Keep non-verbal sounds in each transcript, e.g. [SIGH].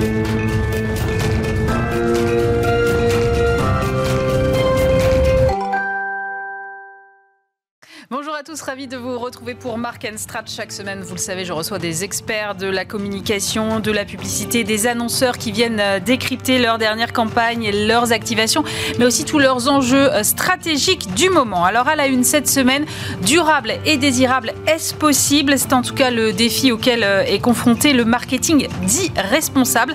Thank you. Tous, ravis de vous retrouver pour Mark Strat. Chaque semaine, vous le savez, je reçois des experts de la communication, de la publicité, des annonceurs qui viennent euh, décrypter leur dernière campagne leurs activations, mais aussi tous leurs enjeux euh, stratégiques du moment. Alors à la une cette semaine, durable et désirable, est-ce possible? C'est en tout cas le défi auquel euh, est confronté le marketing dit responsable.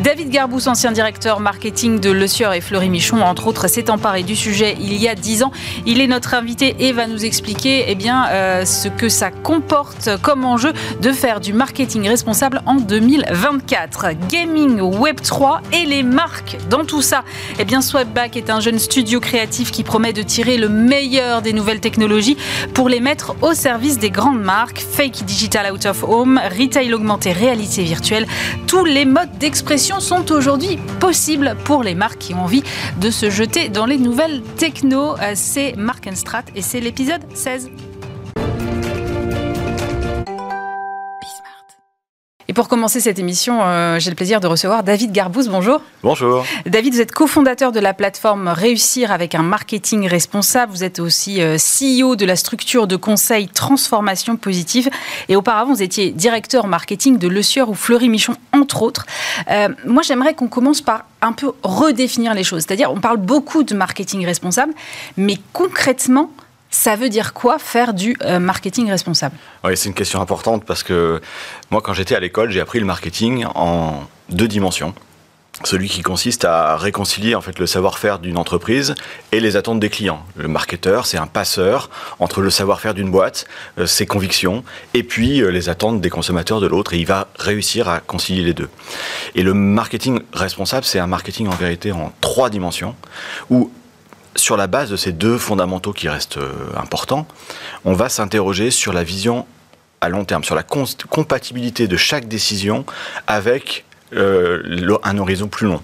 David Garbous, ancien directeur marketing de Le Sieur et Fleury Michon, entre autres, s'est emparé du sujet il y a dix ans. Il est notre invité et va nous expliquer eh bien, euh, ce que ça comporte comme enjeu de faire du marketing responsable en 2024. Gaming, Web3 et les marques dans tout ça. Eh bien, Swapback est un jeune studio créatif qui promet de tirer le meilleur des nouvelles technologies pour les mettre au service des grandes marques. Fake digital out of home, retail augmenté, réalité virtuelle. Tous les modes d'expression sont aujourd'hui possibles pour les marques qui ont envie de se jeter dans les nouvelles techno. Euh, c'est Mark Strat et c'est l'épisode 16. Pour commencer cette émission, euh, j'ai le plaisir de recevoir David Garbous. Bonjour. Bonjour. David, vous êtes cofondateur de la plateforme Réussir avec un marketing responsable. Vous êtes aussi euh, CEO de la structure de conseil Transformation Positive. Et auparavant, vous étiez directeur marketing de Le Sieur ou Fleury Michon, entre autres. Euh, moi, j'aimerais qu'on commence par un peu redéfinir les choses. C'est-à-dire, on parle beaucoup de marketing responsable, mais concrètement, ça veut dire quoi faire du euh, marketing responsable? Oui, c'est une question importante parce que moi, quand j'étais à l'école, j'ai appris le marketing en deux dimensions. Celui qui consiste à réconcilier en fait le savoir-faire d'une entreprise et les attentes des clients. Le marketeur, c'est un passeur entre le savoir-faire d'une boîte, euh, ses convictions, et puis euh, les attentes des consommateurs de l'autre, et il va réussir à concilier les deux. Et le marketing responsable, c'est un marketing en vérité en trois dimensions, où sur la base de ces deux fondamentaux qui restent euh, importants, on va s'interroger sur la vision à long terme, sur la compatibilité de chaque décision avec euh, un horizon plus long.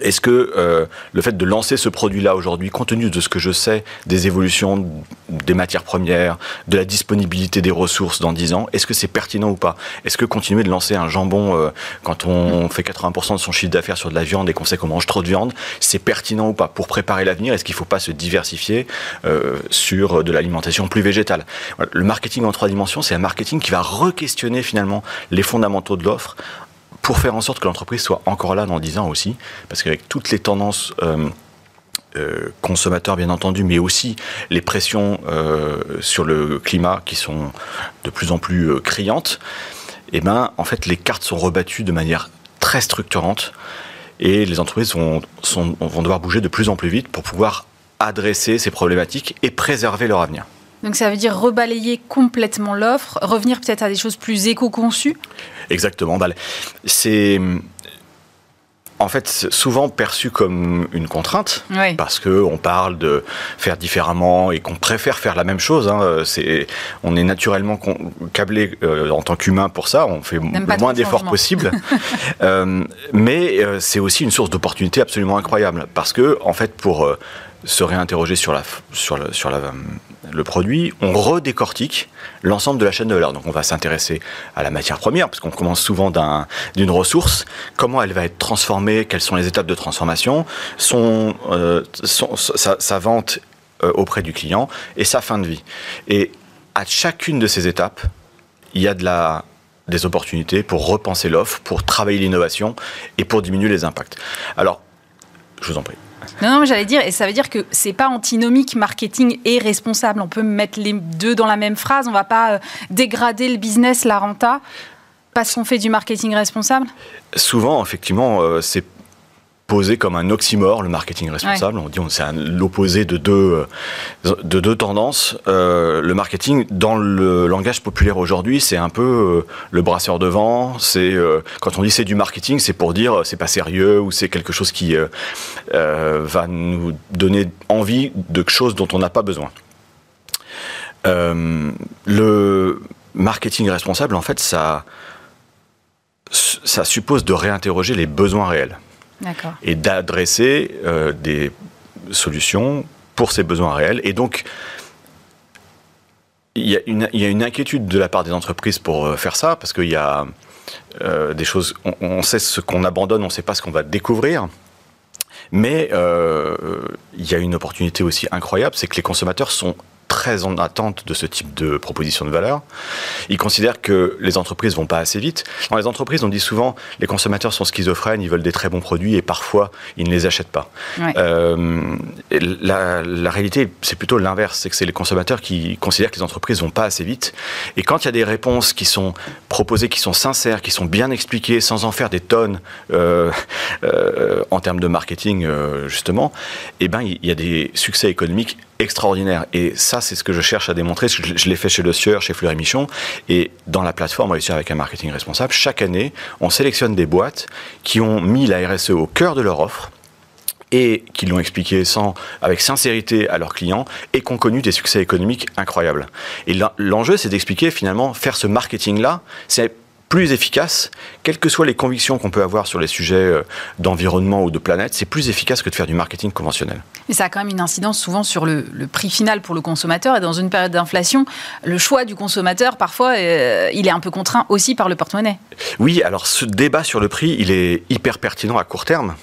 Est-ce que euh, le fait de lancer ce produit-là aujourd'hui, compte tenu de ce que je sais des évolutions des matières premières, de la disponibilité des ressources dans 10 ans, est-ce que c'est pertinent ou pas? Est-ce que continuer de lancer un jambon euh, quand on fait 80% de son chiffre d'affaires sur de la viande et qu'on sait qu'on mange trop de viande, c'est pertinent ou pas? Pour préparer l'avenir, est-ce qu'il ne faut pas se diversifier euh, sur de l'alimentation plus végétale? Le marketing en trois dimensions, c'est un marketing qui va re-questionner finalement les fondamentaux de l'offre pour faire en sorte que l'entreprise soit encore là dans 10 ans aussi, parce qu'avec toutes les tendances euh, euh, consommateurs bien entendu, mais aussi les pressions euh, sur le climat qui sont de plus en plus criantes, eh ben, en fait, les cartes sont rebattues de manière très structurante et les entreprises vont devoir bouger de plus en plus vite pour pouvoir adresser ces problématiques et préserver leur avenir. Donc ça veut dire rebalayer complètement l'offre, revenir peut-être à des choses plus éco-conçues Exactement. C'est en fait souvent perçu comme une contrainte parce que on parle de faire différemment et qu'on préfère faire la même chose. Hein. C'est, on est naturellement câblé euh, en tant qu'humain pour ça. On fait le moins d'efforts possible. [LAUGHS] euh, mais euh, c'est aussi une source d'opportunité absolument incroyable parce que en fait pour se réinterroger sur, le produit, on redécortique l'ensemble de la chaîne de valeur. Donc on va s'intéresser à la matière première, parce qu'on commence souvent d'une ressource, comment elle va être transformée, quelles sont les étapes de transformation, son, euh, sa, vente euh, auprès du client et sa fin de vie. Et à chacune de ces étapes, il y a de la, des opportunités pour repenser l'offre, pour travailler l'innovation et pour diminuer les impacts. Alors, je vous en prie. Non, non, j'allais dire, et ça veut dire que c'est pas antinomique marketing et responsable. On peut mettre les deux dans la même phrase. On va pas euh, dégrader le business, la renta, parce qu'on fait du marketing responsable? Souvent, effectivement, euh, c'est posé comme un oxymore, le marketing responsable. On dit c'est l'opposé de deux, euh, de deux tendances. Euh, le marketing, dans le langage populaire aujourd'hui, c'est un peu euh, le brasseur de vent. C'est quand on dit c'est du marketing, c'est pour dire c'est pas sérieux ou c'est quelque chose qui va nous donner envie de choses dont on n'a pas besoin. le marketing responsable, en fait, ça, ça suppose de réinterroger les besoins réels et d'adresser euh, des solutions pour ces besoins réels. Et donc, il y, a une, inquiétude de la part des entreprises pour euh, faire ça, parce qu'il y a des choses. On, sait ce qu'on abandonne, on ne sait pas ce qu'on va découvrir. Mais il y a une opportunité aussi incroyable, c'est que les consommateurs sont très en attente de ce type de proposition de valeur. Ils considèrent que les entreprises vont pas assez vite. Dans les entreprises, on dit souvent les consommateurs sont schizophrènes, ils veulent des très bons produits et parfois ils ne les achètent pas. Euh, la, la, réalité, c'est plutôt l'inverse, c'est que c'est les consommateurs qui considèrent que les entreprises vont pas assez vite. Et quand il y a des réponses qui sont proposées, qui sont sincères, qui sont bien expliquées, sans en faire des tonnes euh, euh, en termes de marketing justement, eh ben il y a des succès économiques extraordinaire. Et ça, c'est ce que je cherche à démontrer. Je, l'ai fait chez Le Sieur, chez Fleury Michon. Et dans la plateforme Réussir avec un marketing responsable, chaque année, on sélectionne des boîtes qui ont mis la RSE au cœur de leur offre et qui l'ont expliqué sans, avec sincérité à leurs clients et qui ont connu des succès économiques incroyables. Et l'enjeu, c'est d'expliquer finalement, faire ce marketing-là, c'est plus efficace, quelles que soient les convictions qu'on peut avoir sur les sujets euh, d'environnement ou de planète, c'est plus efficace que de faire du marketing conventionnel. Mais ça a quand même une incidence souvent sur le, prix final pour le consommateur. Et dans une période d'inflation, le choix du consommateur, parfois, euh, il est un peu contraint aussi par le porte-monnaie. Oui, alors ce débat sur le prix, il est hyper pertinent à court terme.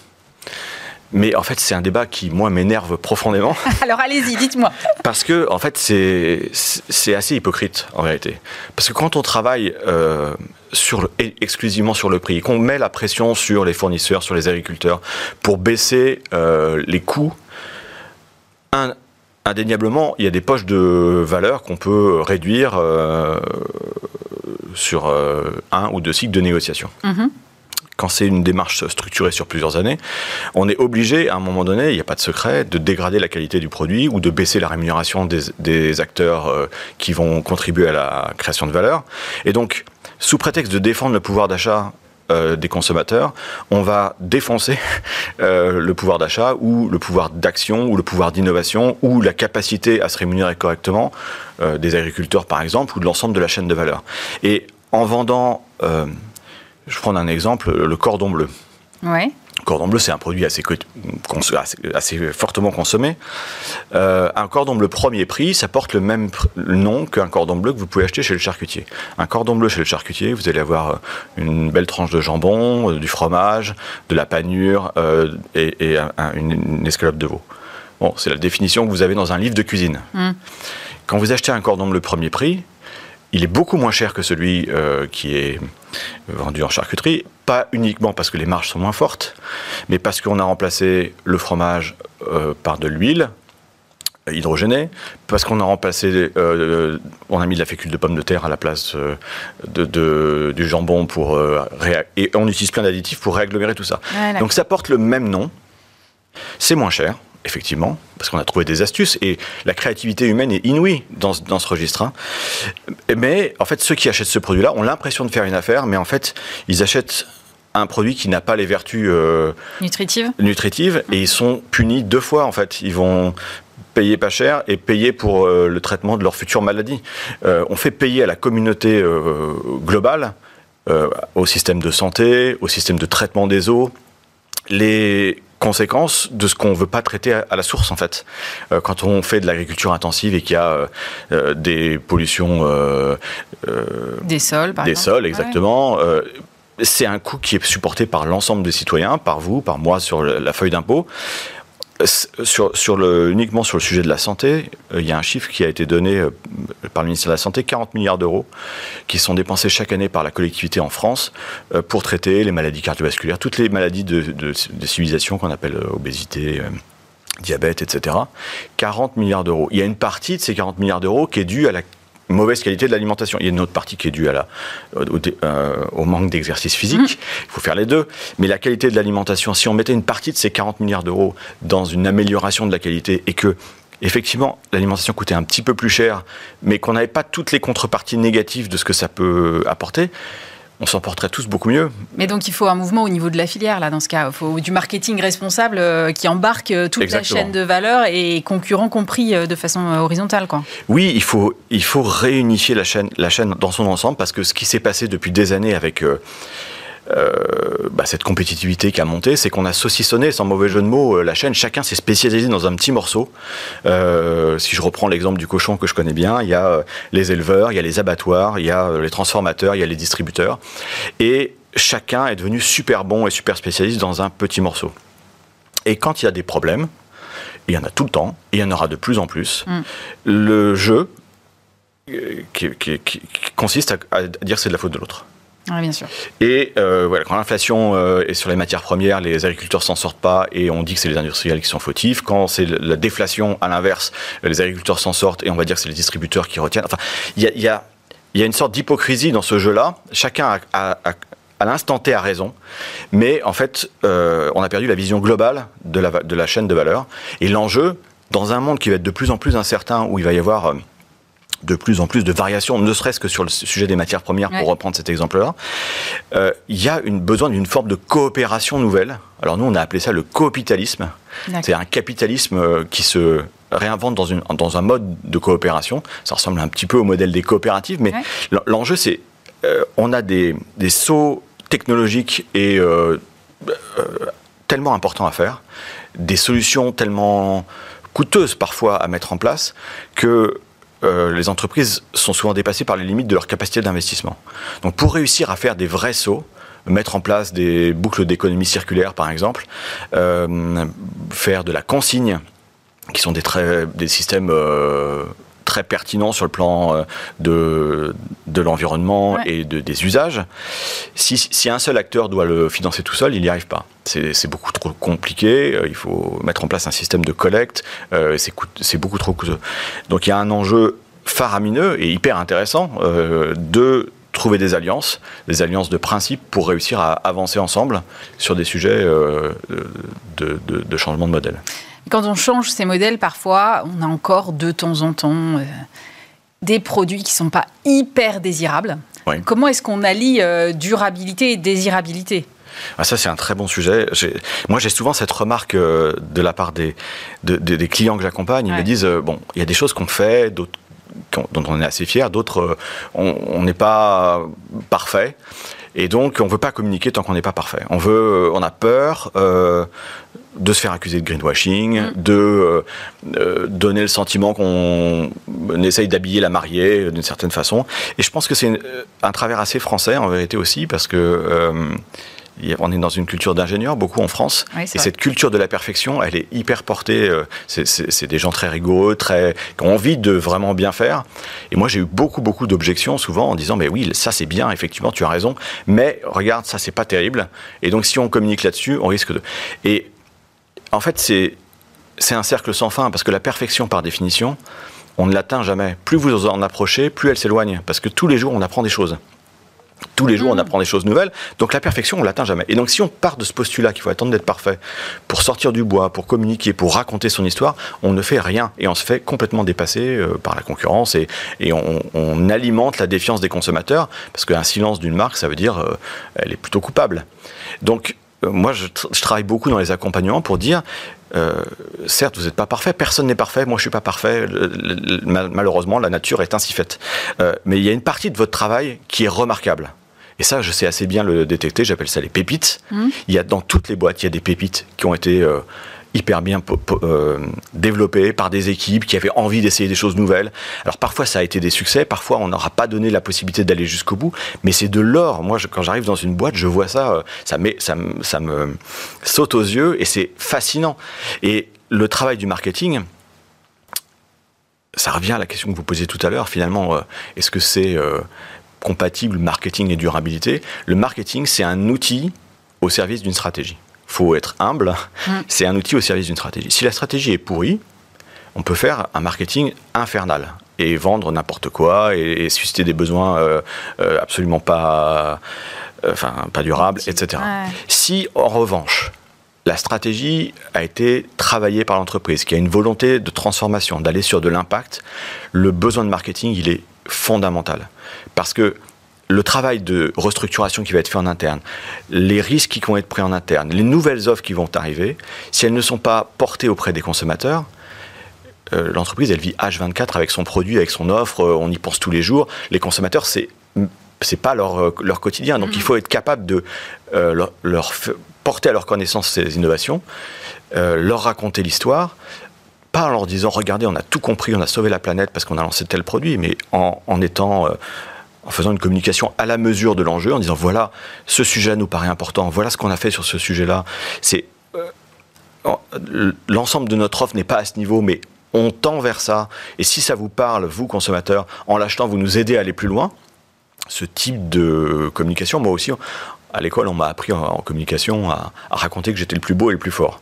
Mais en fait, c'est un débat qui, moi, m'énerve profondément. [LAUGHS] Alors allez-y, dites-moi. Parce que, en fait, c'est assez hypocrite, en réalité. Parce que quand on travaille euh, sur exclusivement sur le prix, qu'on met la pression sur les fournisseurs, sur les agriculteurs, pour baisser euh, les coûts, indéniablement, il y a des poches de valeur qu'on peut réduire euh, sur un ou deux cycles de négociation. Mm-hmm quand c'est une démarche structurée sur plusieurs années, on est obligé, à un moment donné, il n'y a pas de secret, de dégrader la qualité du produit ou de baisser la rémunération des, acteurs euh, qui vont contribuer à la création de valeur. Et donc, sous prétexte de défendre le pouvoir d'achat euh, des consommateurs, on va défoncer [LAUGHS] euh, le pouvoir d'achat ou le pouvoir d'action ou le pouvoir d'innovation ou la capacité à se rémunérer correctement des agriculteurs par exemple ou de l'ensemble de la chaîne de valeur. Et en vendant je prends un exemple, le cordon bleu. Ouais. Le cordon bleu, c'est un produit assez, assez, fortement consommé. Euh, un cordon bleu premier prix, ça porte le même nom qu'un cordon bleu que vous pouvez acheter chez le charcutier. Un cordon bleu chez le charcutier, vous allez avoir euh, une belle tranche de jambon, euh, du fromage, de la panure et, une, escalope de veau. Bon, c'est la définition que vous avez dans un livre de cuisine. Hmm. Quand vous achetez un cordon bleu premier prix, il est beaucoup moins cher que celui euh, qui est vendu en charcuterie, pas uniquement parce que les marges sont moins fortes, mais parce qu'on a remplacé le fromage euh, par de l'huile hydrogénée, parce qu'on a remplacé, euh, on a mis de la fécule de pomme de terre à la place de, du jambon pour et on utilise plein d'additifs pour réagglomérer tout ça. Donc ça porte le même nom, c'est moins cher, effectivement, parce qu'on a trouvé des astuces et la créativité humaine est inouïe dans, dans ce registre. Hein. Mais en fait, ceux qui achètent ce produit-là ont l'impression de faire une affaire, mais en fait, ils achètent un produit qui n'a pas les vertus euh, nutritives. nutritives et ils sont punis deux fois en fait. Ils vont payer pas cher et payer pour euh, le traitement de leur future maladie. Euh, on fait payer à la communauté globale, au système de santé, au système de traitement des eaux, les conséquence de ce qu'on ne veut pas traiter à, la source en fait. Euh, quand on fait de l'agriculture intensive et qu'il y a euh, euh, des pollutions des sols, par des sols exactement. c'est un coût qui est supporté par l'ensemble des citoyens, par vous, par moi sur la feuille d'impôt. Uniquement sur le sujet de la santé, euh, il y a un chiffre qui a été donné euh, par le ministère de la Santé, 40 milliards d'euros qui sont dépensés chaque année par la collectivité en France euh, pour traiter les maladies cardiovasculaires, toutes les maladies de civilisation qu'on appelle obésité, diabète, etc. 40 milliards d'euros. Il y a une partie de ces 40 milliards d'euros qui est due à la mauvaise qualité de l'alimentation. Il y a une autre partie qui est due à la, au, euh, au manque d'exercice physique. Mmh. Il faut faire les deux. Mais la qualité de l'alimentation, si on mettait une partie de ces 40 milliards d'euros dans une amélioration de la qualité et que effectivement, l'alimentation coûtait un petit peu plus cher, mais qu'on n'avait pas toutes les contreparties négatives de ce que ça peut apporter, on s'en porterait tous beaucoup mieux. Mais donc il faut un mouvement au niveau de la filière, là, dans ce cas. Il faut du marketing responsable euh, qui embarque euh, toute la chaîne de valeur et concurrents compris euh, de façon horizontale. Quoi. Oui, il faut, il faut réunifier la chaîne, la chaîne dans son ensemble parce que ce qui s'est passé depuis des années avec bah, cette compétitivité qui a monté, c'est qu'on a saucissonné, sans mauvais jeu de mots, la chaîne. Chacun s'est spécialisé dans un petit morceau. si je reprends l'exemple du cochon que je connais bien, il y a les éleveurs, il y a les abattoirs, il y a les transformateurs, il y a les distributeurs. Et chacun est devenu super bon et super spécialiste dans un petit morceau. Et quand il y a des problèmes, il y en a tout le temps, et il y en aura de plus en plus, mm. le jeu euh, qui, consiste à, dire que c'est de la faute de l'autre. Et euh, voilà, quand l'inflation euh, est sur les matières premières, les agriculteurs s'en sortent pas et on dit que c'est les industriels qui sont fautifs. Quand c'est la déflation, à l'inverse, les agriculteurs s'en sortent et on va dire que c'est les distributeurs qui retiennent. Enfin, il y a, une sorte d'hypocrisie dans ce jeu-là. Chacun a, à l'instant T a raison, mais en fait, euh, on a perdu la vision globale de la, de la chaîne de valeur. Et l'enjeu, dans un monde qui va être de plus en plus incertain, où il va y avoir de plus en plus de variations, ne serait-ce que sur le sujet des matières premières, pour reprendre cet exemple-là, euh, il y a une, besoin d'une forme de coopération nouvelle. Alors nous, on a appelé ça le coopitalisme. C'est un capitalisme qui se réinvente dans, une, dans un mode de coopération. Ça ressemble un petit peu au modèle des coopératives, mais l'enjeu, c'est on a des, des sauts technologiques et euh, euh, tellement importants à faire, des solutions tellement coûteuses parfois à mettre en place que euh, les entreprises sont souvent dépassées par les limites de leur capacité d'investissement. Donc pour réussir à faire des vrais sauts, mettre en place des boucles d'économie circulaire par exemple, faire de la consigne, qui sont des, systèmes très pertinent sur le plan euh, de, de l'environnement et de, des usages. Si, si, un seul acteur doit le financer tout seul, il n'y arrive pas. C'est beaucoup trop compliqué, euh, il faut mettre en place un système de collecte, euh, c'est beaucoup trop coûteux. Donc il y a un enjeu faramineux et hyper intéressant de trouver des alliances, des alliances de principe pour réussir à avancer ensemble sur des sujets de, de, de changement de modèle. Quand on change ces modèles, parfois, on a encore de temps en temps euh, des produits qui ne sont pas hyper désirables. Comment est-ce qu'on allie euh, durabilité et désirabilité? Ah, ça, c'est un très bon sujet. Moi, j'ai souvent cette remarque euh, de la part des, des clients que j'accompagne. Ils me disent, bon, il y a des choses qu'on fait, d'autres dont on est assez fier, d'autres, on n'est pas parfait. Et donc, on ne veut pas communiquer tant qu'on n'est pas parfait. On veut, on a peur de se faire accuser de greenwashing, mm. de euh, euh, donner le sentiment qu'on essaye d'habiller la mariée d'une certaine façon. Et je pense que c'est un travers assez français en vérité aussi, parce que euh, on est dans une culture d'ingénieurs, beaucoup en France, et cette culture de la perfection, elle est hyper portée. c'est des gens très rigoureux, très, qui ont envie de vraiment bien faire. Et moi, j'ai eu beaucoup, beaucoup d'objections, souvent en disant, mais oui, ça c'est bien, effectivement, tu as raison, mais regarde, ça c'est pas terrible. Et donc, si on communique là-dessus, on risque de. Et en fait, c'est un cercle sans fin, parce que la perfection, par définition, on ne l'atteint jamais. Plus vous en approchez, plus elle s'éloigne, parce que tous les jours, on apprend des choses. Tous les jours, on mm. apprend des choses nouvelles. Donc la perfection, on l'atteint jamais. Et donc si on part de ce postulat qu'il faut attendre d'être parfait pour sortir du bois, pour communiquer, pour raconter son histoire, on ne fait rien et on se fait complètement dépasser euh, par la concurrence et, on, alimente la défiance des consommateurs parce qu'un silence d'une marque, ça veut dire qu'elle euh, elle est plutôt coupable. Donc moi, je, travaille beaucoup dans les accompagnements pour dire, euh, certes, vous n'êtes pas parfait, personne n'est parfait, moi je suis pas parfait, malheureusement, la nature est ainsi faite. Euh, mais il y a une partie de votre travail qui est remarquable. Et ça, je sais assez bien le détecter, j'appelle ça les pépites. Mmh. Il y a dans toutes les boîtes, il y a des pépites qui ont été hyper bien euh, développé par des équipes qui avaient envie d'essayer des choses nouvelles. Alors parfois ça a été des succès, parfois on n'aura pas donné la possibilité d'aller jusqu'au bout, mais c'est de l'or. Moi, quand j'arrive dans une boîte, je vois ça, euh, ça, me saute aux yeux et c'est fascinant. Et le travail du marketing, ça revient à la question que vous posiez tout à l'heure, finalement, euh, est-ce que c'est compatible marketing et durabilité? Le marketing, c'est un outil au service d'une stratégie faut être humble. Mm. C'est un outil au service d'une stratégie. Si la stratégie est pourrie, on peut faire un marketing infernal et vendre n'importe quoi et, susciter des besoins euh, euh, absolument pas, euh, enfin, pas durables, etc. Si, en revanche, la stratégie a été travaillée par l'entreprise, qui a une volonté de transformation, d'aller sur de l'impact, le besoin de marketing, il est fondamental. Parce que le travail de restructuration qui va être fait en interne, les risques qui vont être pris en interne, les nouvelles offres qui vont arriver, si elles ne sont pas portées auprès des consommateurs, euh, l'entreprise, elle vit H24 avec son produit, avec son offre, euh, on y pense tous les jours. Les consommateurs, c'est c'est pas leur, leur quotidien. Donc il faut être capable de leur, leur porter à leur connaissance ces innovations, leur raconter l'histoire, pas en leur disant regardez, on a tout compris, on a sauvé la planète parce qu'on a lancé tel produit, mais en, en étant en faisant une communication à la mesure de l'enjeu, en disant voilà, ce sujet nous paraît important, voilà ce qu'on a fait sur ce sujet-là. C'est euh, l'ensemble de notre offre n'est pas à ce niveau, mais on tend vers ça. Et si ça vous parle, vous consommateurs, en l'achetant, vous nous aidez à aller plus loin. Ce type de communication, moi aussi, à l'école, on m'a appris en, communication à, raconter que j'étais le plus beau et le plus fort.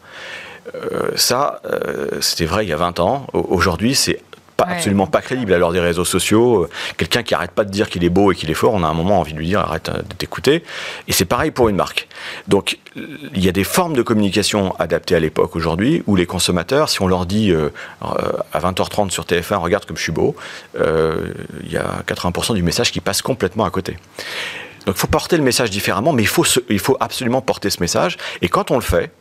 Euh, ça, euh, c'était vrai il y a 20 ans. Aujourd'hui, c'est absolument pas crédible à l'heure des réseaux sociaux. Euh, quelqu'un qui arrête pas de dire qu'il est beau et qu'il est fort, on a un moment envie de lui dire arrête euh, de t'écouter. Et c'est pareil pour une marque. Donc il y a des formes de communication adaptées à l'époque aujourd'hui où les consommateurs, si on leur dit euh, à 20h30 sur TF1, regarde comme je suis beau, il y a 80% du message qui passe complètement à côté. Donc il faut porter le message différemment, mais il faut, il faut absolument porter ce message. Et quand on le fait,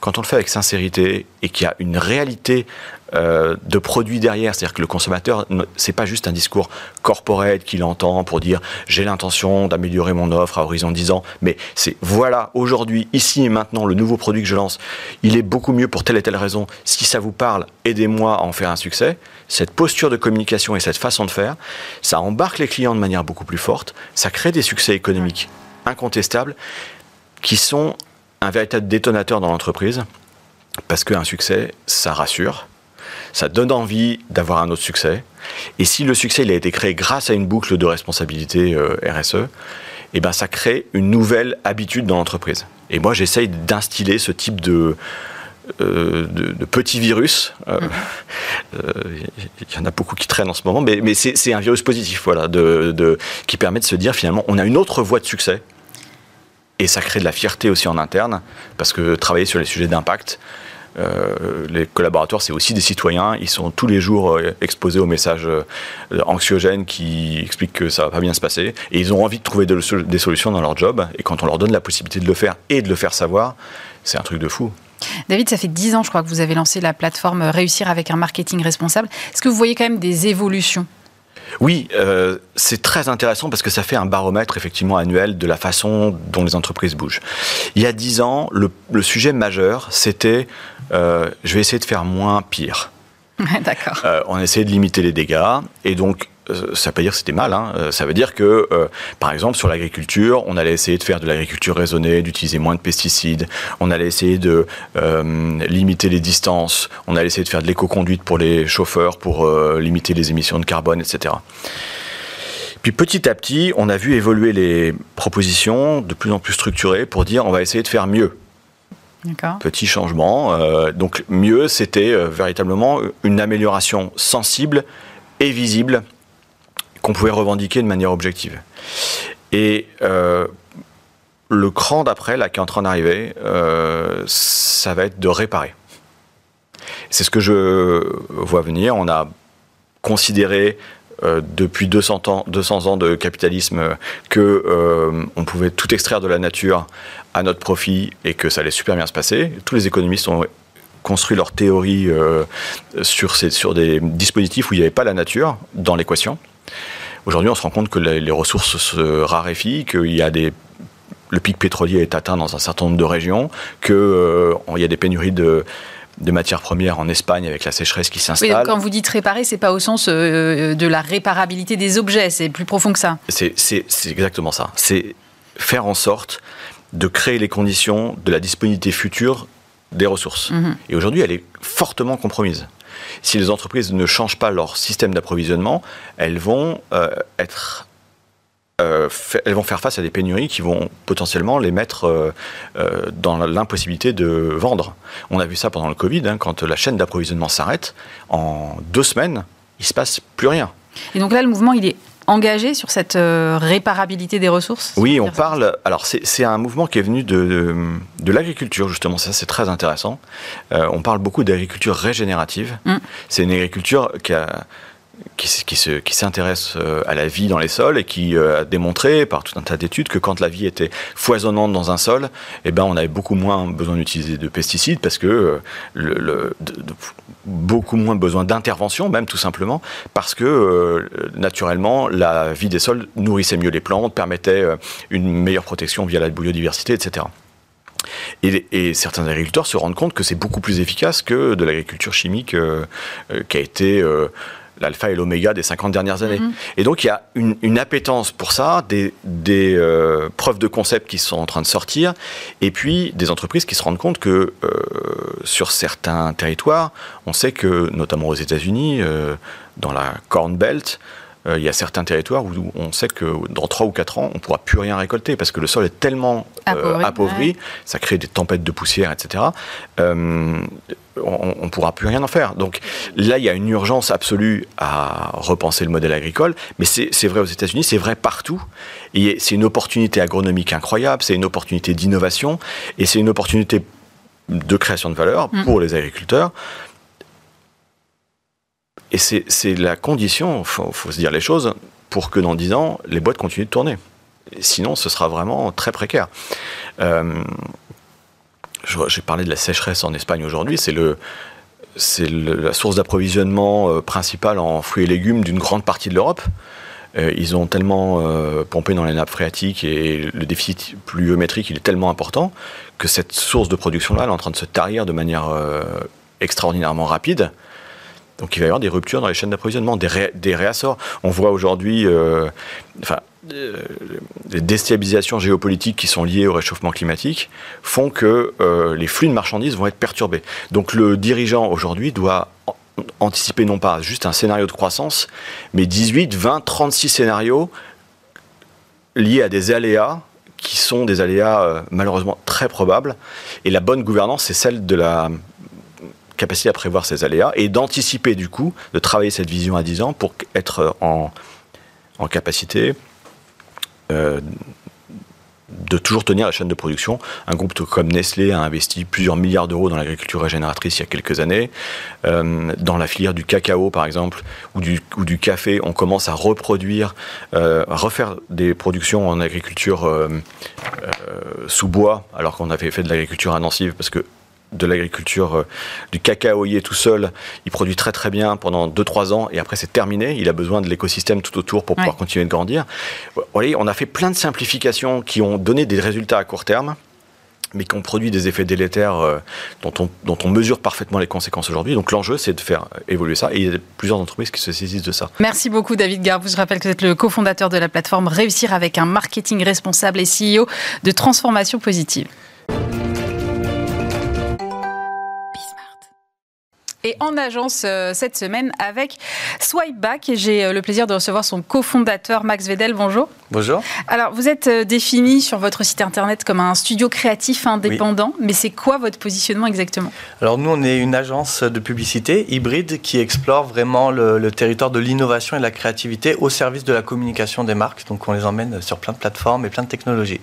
quand on le fait avec sincérité et qu'il y a une réalité euh, de produit derrière, c'est-à-dire que le consommateur, c'est pas juste un discours corporate qu'il entend pour dire j'ai l'intention d'améliorer mon offre à horizon 10 ans, mais c'est voilà, aujourd'hui, ici et maintenant, le nouveau produit que je lance, il est beaucoup mieux pour telle et telle raison. Si ça vous parle, aidez-moi à en faire un succès. Cette posture de communication et cette façon de faire, ça embarque les clients de manière beaucoup plus forte, ça crée des succès économiques incontestables qui sont un véritable détonateur dans l'entreprise, parce qu'un succès, ça rassure, ça donne envie d'avoir un autre succès. Et si le succès il a été créé grâce à une boucle de responsabilité euh, RSE, eh ben, ça crée une nouvelle habitude dans l'entreprise. Et moi, j'essaye d'instiller ce type de, euh, de, petits virus. Euh, [LAUGHS] mm-hmm. Il y en a beaucoup qui traînent en ce moment, mais, mais c'est un virus positif, voilà, de, qui permet de se dire finalement, on a une autre voie de succès. Et ça crée de la fierté aussi en interne, parce que travailler sur les sujets d'impact, euh, les collaborateurs, c'est aussi des citoyens. Ils sont tous les jours euh, exposés aux messages euh, anxiogènes qui expliquent que ça va pas bien se passer. Et ils ont envie de trouver des solutions dans leur job. Et quand on leur donne la possibilité de le faire et de le faire savoir, c'est un truc de fou. David, ça fait dix ans, je crois, que vous avez lancé la plateforme Réussir avec un marketing responsable. Est-ce que vous voyez quand même des évolutions oui, euh, c'est très intéressant parce que ça fait un baromètre effectivement annuel de la façon dont les entreprises bougent. Il y a dix ans, le, sujet majeur, c'était euh, je vais essayer de faire moins pire. [LAUGHS] D'accord. Euh, on essayait de limiter les dégâts et donc ça ne veut pas dire que c'était mal. Hein. Euh, ça veut dire que, euh, par exemple, sur l'agriculture, on allait essayer de faire de l'agriculture raisonnée, d'utiliser moins de pesticides. On allait essayer de limiter les distances. On allait essayer de faire de l'éco-conduite pour les chauffeurs, pour limiter les émissions de carbone, etc. Puis petit à petit, on a vu évoluer les propositions de plus en plus structurées pour dire on va essayer de faire mieux. Petit changement. donc mieux, c'était véritablement une amélioration sensible et visible qu'on pouvait revendiquer de manière objective. Et euh, le cran d'après, là, qui est en train d'arriver, euh, ça va être de réparer. C'est ce que je vois venir. On a considéré euh, depuis 200 ans, 200 ans de capitalisme que on pouvait tout extraire de la nature à notre profit et que ça allait super bien se passer. Tous les économistes ont construit leur théorie sur des dispositifs où il n'y avait pas la nature dans l'équation. Aujourd'hui, on se rend compte que les, ressources se raréfient, qu'il y a des le pic pétrolier est atteint dans un certain nombre de régions, qu'il euh, y a des pénuries de, matières premières en Espagne avec la sécheresse qui s'installe. quand vous dites réparer, c'est pas au sens euh, de la réparabilité des objets, c'est plus profond que ça. C'est exactement ça. C'est faire en sorte de créer les conditions de la disponibilité future des ressources. Mhm. Et aujourd'hui, elle est fortement compromise si les entreprises ne changent pas leur système d'approvisionnement, elles vont euh, être euh, elles vont faire face à des pénuries qui vont potentiellement les mettre euh, dans l'impossibilité de vendre. On a vu ça pendant le Covid, hein, quand la chaîne d'approvisionnement s'arrête, en deux semaines, il se passe plus rien. Et donc là, le mouvement, il est engagé sur cette euh, réparabilité des ressources Oui, on parle. Alors, c'est un mouvement qui est venu de, de, l'agriculture, justement. Ça, c'est très intéressant. Euh, on parle beaucoup d'agriculture régénérative. Mm. C'est une agriculture qui a qui, qui s'intéresse euh, à la vie dans les sols et qui euh, a démontré par tout un tas d'études que quand la vie était foisonnante dans un sol, eh ben, on avait beaucoup moins besoin d'utiliser de pesticides parce que euh, beaucoup moins besoin d'intervention même tout simplement parce que naturellement la vie des sols nourrissait mieux les plantes, permettait une meilleure protection via la biodiversité, etc. Et, et, certains agriculteurs se rendent compte que c'est beaucoup plus efficace que de l'agriculture chimique qui a été l'alpha et l'oméga des 50 dernières années. Mhm. Et donc il y a une, appétence pour ça, des, euh, preuves de concept qui sont en train de sortir, et puis des entreprises qui se rendent compte que euh, sur certains territoires, on sait que, notamment aux États-Unis, euh, dans la Corn Belt, il y a certains territoires où on sait que dans 3 ou 4 ans, on ne pourra plus rien récolter parce que le sol est tellement appauvri, ça crée des tempêtes de poussière, etc on ne pourra plus rien en faire. Donc là, il y a une urgence absolue à repenser le modèle agricole, mais c'est vrai aux États-Unis, c'est vrai partout. Et c'est une opportunité agronomique incroyable, c'est une opportunité d'innovation, et c'est une opportunité de création de valeur mm. pour les agriculteurs. Et c'est la condition, il faut, se dire les choses, pour que dans 10 ans, les boîtes continuent de tourner. Sinon, ce sera vraiment très précaire. Euh, j'ai parlé de la sécheresse en Espagne aujourd'hui, c'est la source d'approvisionnement euh, principale en fruits et légumes d'une grande partie de l'Europe. Euh, ils ont tellement pompé dans les nappes phréatiques et le déficit pluviométrique est tellement important que cette source de production-là est en train de se tarir de manière extraordinairement rapide. Donc il va y avoir des ruptures dans les chaînes d'approvisionnement, des, réassorts. On voit aujourd'hui, enfin, euh, les déstabilisations géopolitiques qui sont liées au réchauffement climatique font que euh, les flux de marchandises vont être perturbés. Donc le dirigeant aujourd'hui doit anticiper non pas juste un scénario de croissance, mais 18, 20, 36 scénarios liés à des aléas qui sont des aléas euh, malheureusement très probables. Et la bonne gouvernance, c'est celle de la capacité à prévoir ces aléas et d'anticiper du coup, de travailler cette vision à 10 ans pour être en, en capacité euh, de toujours tenir la chaîne de production. Un groupe comme Nestlé a investi plusieurs milliards d'euros dans l'agriculture régénératrice il y a quelques années. Euh, dans la filière du cacao, par exemple, ou du, café, on commence à reproduire, euh, à refaire des productions en agriculture sous bois, alors qu'on avait fait de l'agriculture intensive, parce que de l'agriculture euh, du cacaoyer tout seul, il produit très très bien pendant 2-3 ans et après c'est terminé. Il a besoin de l'écosystème tout autour pour pouvoir continuer de grandir. Vous voyez, on a fait plein de simplifications qui ont donné des résultats à court terme mais qui ont produit des effets délétères euh, dont, on, dont on mesure parfaitement les conséquences aujourd'hui. Donc l'enjeu, c'est de faire évoluer ça. Et il y a plusieurs entreprises qui se saisissent de ça. Merci beaucoup, David Garbou. Je rappelle que vous êtes le cofondateur de la plateforme Réussir avec un marketing responsable et CEO de transformation positive. Et en agence euh, cette semaine avec Swipeback. J'ai euh, le plaisir de recevoir son cofondateur Max Vedel. Bonjour. Bonjour. Alors, vous êtes euh, défini sur votre site internet comme un studio créatif indépendant, mais c'est quoi votre positionnement exactement? Alors, nous, on est une agence de publicité hybride qui explore vraiment le, le territoire de l'innovation et de la créativité au service de la communication des marques. Donc, on les emmène sur plein de plateformes et plein de technologies.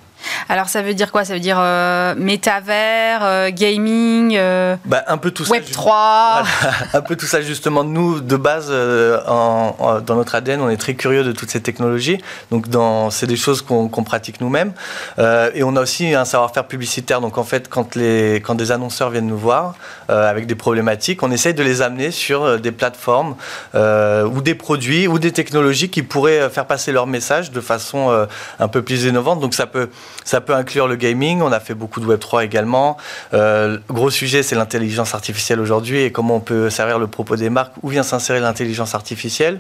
Alors ça veut dire quoi? Ça veut dire euh, métavers, euh, gaming, euh, bah, un peu tout Web 3 [LAUGHS] Un peu tout ça justement. Nous, de base, dans notre ADN, on est très curieux de toutes ces technologies. Donc c'est des choses qu'on pratique nous-mêmes. et on a aussi un savoir-faire publicitaire. Donc en fait, quand, les, quand des annonceurs viennent nous voir avec des problématiques, on essaye de les amener sur des plateformes ou des produits ou des technologies qui pourraient faire passer leur message de façon un peu plus innovante. Donc ça peut ça peut inclure le gaming, on a fait beaucoup de Web3 également. Euh, gros sujet, c'est l'intelligence artificielle aujourd'hui et comment on peut servir le propos des marques, où vient s'insérer l'intelligence artificielle,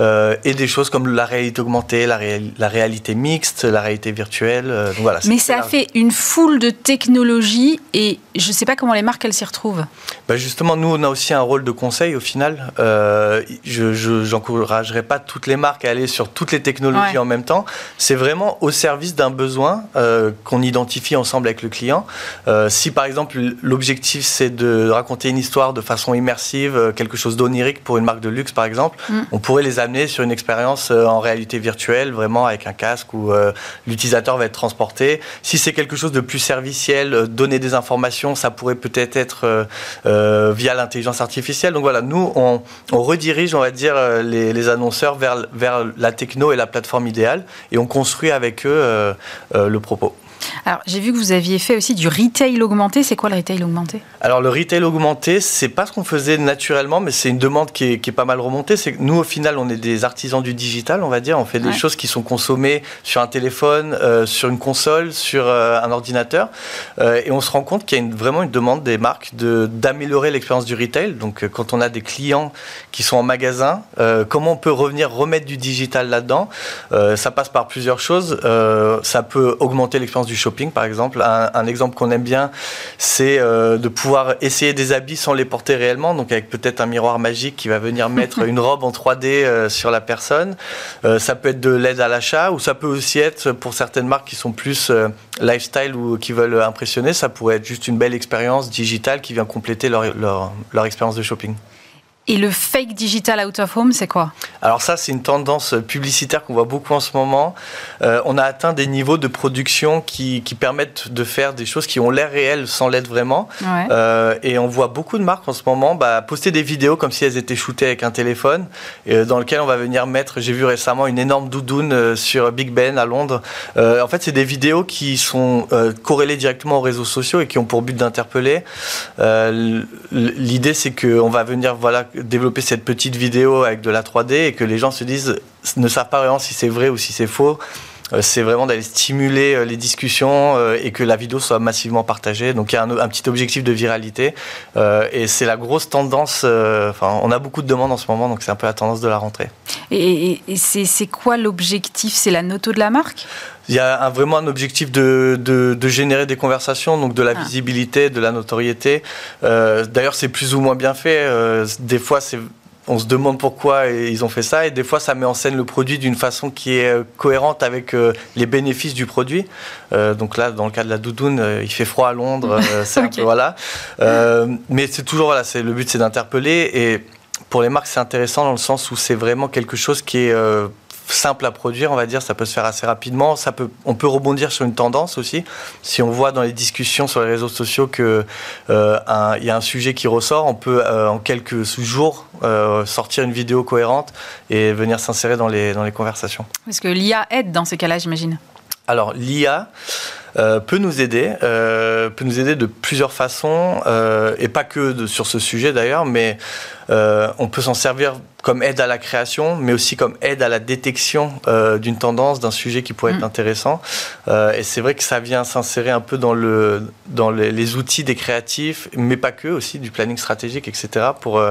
euh, et des choses comme la réalité augmentée, la, la réalité mixte, la réalité virtuelle. Euh, voilà, Mais ça a fait une foule de technologies et je ne sais pas comment les marques, elles s'y retrouvent. Bah justement, nous, on a aussi un rôle de conseil au final. je n'encouragerai pas toutes les marques à aller sur toutes les technologies en même temps. C'est vraiment au service d'un besoin euh, qu'on identifie ensemble avec le client. Euh, si par exemple l'objectif c'est de raconter une histoire de façon immersive, euh, quelque chose d'onirique pour une marque de luxe par exemple, mm. on pourrait les amener sur une expérience en réalité virtuelle, vraiment avec un casque où euh, l'utilisateur va être transporté. Si c'est quelque chose de plus serviciel, euh, donner des informations, ça pourrait peut-être être, via l'intelligence artificielle. Donc voilà, nous, on, redirige, on va dire, les, annonceurs vers la techno et la plateforme idéale et on construit avec eux le propos. Alors, j'ai vu que vous aviez fait aussi du retail augmenté. C'est quoi le retail augmenté? Alors, le retail augmenté, c'est pas ce qu'on faisait naturellement, mais c'est une demande qui est, pas mal remontée. C'est que nous, au final, on est des artisans du digital, on va dire. On fait des choses qui sont consommées sur un téléphone, euh, sur une console, sur euh, un ordinateur. Euh, et on se rend compte qu'il y a vraiment une demande des marques d'améliorer l'expérience du retail. Donc, quand on a des clients qui sont en magasin, comment on peut revenir remettre du digital là-dedans? Ça passe par plusieurs choses. ça peut augmenter l'expérience du shopping, par exemple. Un, exemple qu'on aime bien, c'est euh, de pouvoir essayer des habits sans les porter réellement, donc avec peut-être un miroir magique qui va venir [LAUGHS] mettre une robe en 3D euh, sur la personne. Euh, ça peut être de l'aide à l'achat, ou ça peut aussi être, pour certaines marques qui sont plus lifestyle ou qui veulent impressionner, ça pourrait être juste une belle expérience digitale qui vient compléter leur, leur expérience de shopping. Et le fake digital out of home, c'est quoi? Alors ça, c'est une tendance publicitaire qu'on voit beaucoup en ce moment. Euh, on a atteint des niveaux de production qui, qui, permettent de faire des choses qui ont l'air réelles sans l'être vraiment. Euh, et on voit beaucoup de marques en ce moment bah, poster des vidéos comme si elles étaient shootées avec un téléphone, euh, dans lequel on va venir mettre, j'ai vu récemment une énorme doudoune sur Big Ben à Londres. en fait, c'est des vidéos qui sont corrélées directement aux réseaux sociaux et qui ont pour but d'interpeller. L'idée, c'est qu'on va venir voilà, développer cette petite vidéo avec de la 3D et que les gens se disent, ne savent pas vraiment si c'est vrai ou si c'est faux. Euh, c'est vraiment d'aller stimuler euh, les discussions euh, et que la vidéo soit massivement partagée. Donc il y a un, petit objectif de viralité et c'est la grosse tendance. Enfin, on a beaucoup de demandes en ce moment, donc c'est un peu la tendance de la rentrée. Et, c'est quoi l'objectif? C'est la noto de la marque? Il y a vraiment un objectif de, de, générer des conversations, donc de la ah. visibilité, de la notoriété. D'ailleurs, c'est plus ou moins bien fait. des fois, c'est on se demande pourquoi ils ont fait ça et des fois ça met en scène le produit d'une façon qui est euh, cohérente avec euh, les bénéfices du produit. Euh, donc là, dans le cas de la doudoune, il fait froid à Londres, [LAUGHS] voilà. mais c'est toujours voilà, c'est le but c'est d'interpeller et pour les marques c'est intéressant dans le sens où c'est vraiment quelque chose qui est simple à produire, on va dire, ça peut se faire assez rapidement. Ça peut, on peut rebondir sur une tendance aussi. Si on voit dans les discussions sur les réseaux sociaux qu'il euh, y a un sujet qui ressort, on peut euh, en quelques jours euh, sortir une vidéo cohérente et venir s'insérer dans les, dans les conversations. Parce que l'IA aide dans ces cas-là, j'imagine? Alors l'IA, euh, peut nous aider, euh, peut nous aider de plusieurs façons, euh, et pas que sur ce sujet d'ailleurs, mais on peut s'en servir comme aide à la création, mais aussi comme aide à la détection d'une tendance, d'un sujet qui pourrait être mm. intéressant. et c'est vrai que ça vient s'insérer un peu dans, le, dans les, outils des créatifs, mais pas que, aussi du planning stratégique, etc., pour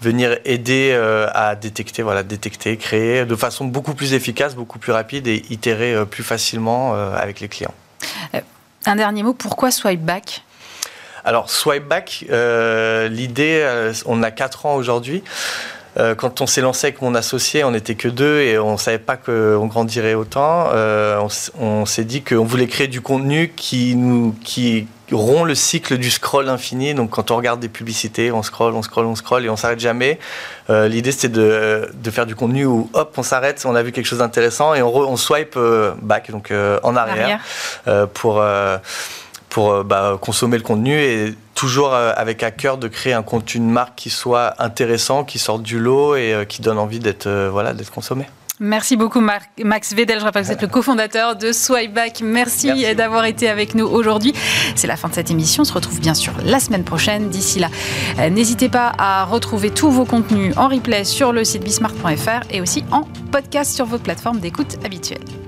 venir aider à détecter, voilà, détecter, créer de façon beaucoup plus efficace, beaucoup plus rapide et itérer plus facilement avec les clients. Euh, un dernier mot, pourquoi Swipe Back? Alors, Swipe Back, euh, l'idée, euh, on a 4 ans aujourd'hui. Quand on s'est lancé avec mon associé, on n'était que deux et on ne savait pas qu'on grandirait autant. on, s'est dit qu'on voulait créer du contenu qui, nous, qui, rompt le cycle du scroll infini. Donc quand on regarde des publicités, on scroll, on scroll, on scroll et on s'arrête jamais. Euh, l'idée c'était de, de, faire du contenu où hop, on s'arrête, on a vu quelque chose d'intéressant et on, on swipe euh, back, donc euh, en arrière, pour, pour bah, consommer le contenu et toujours avec à cœur de créer un contenu de marque qui soit intéressant, qui sorte du lot et qui donne envie d'être voilà, d'être consommé. Merci beaucoup Max Vedel, je rappelle que vous êtes le [LAUGHS] cofondateur de Swipeback. Merci, Merci. d'avoir été avec nous aujourd'hui. C'est la fin de cette émission. On se retrouve bien sûr la semaine prochaine. D'ici là, euh, n'hésitez pas à retrouver tous vos contenus en replay sur le site bismart.fr et aussi en podcast sur vos plateformes d'écoute habituelles.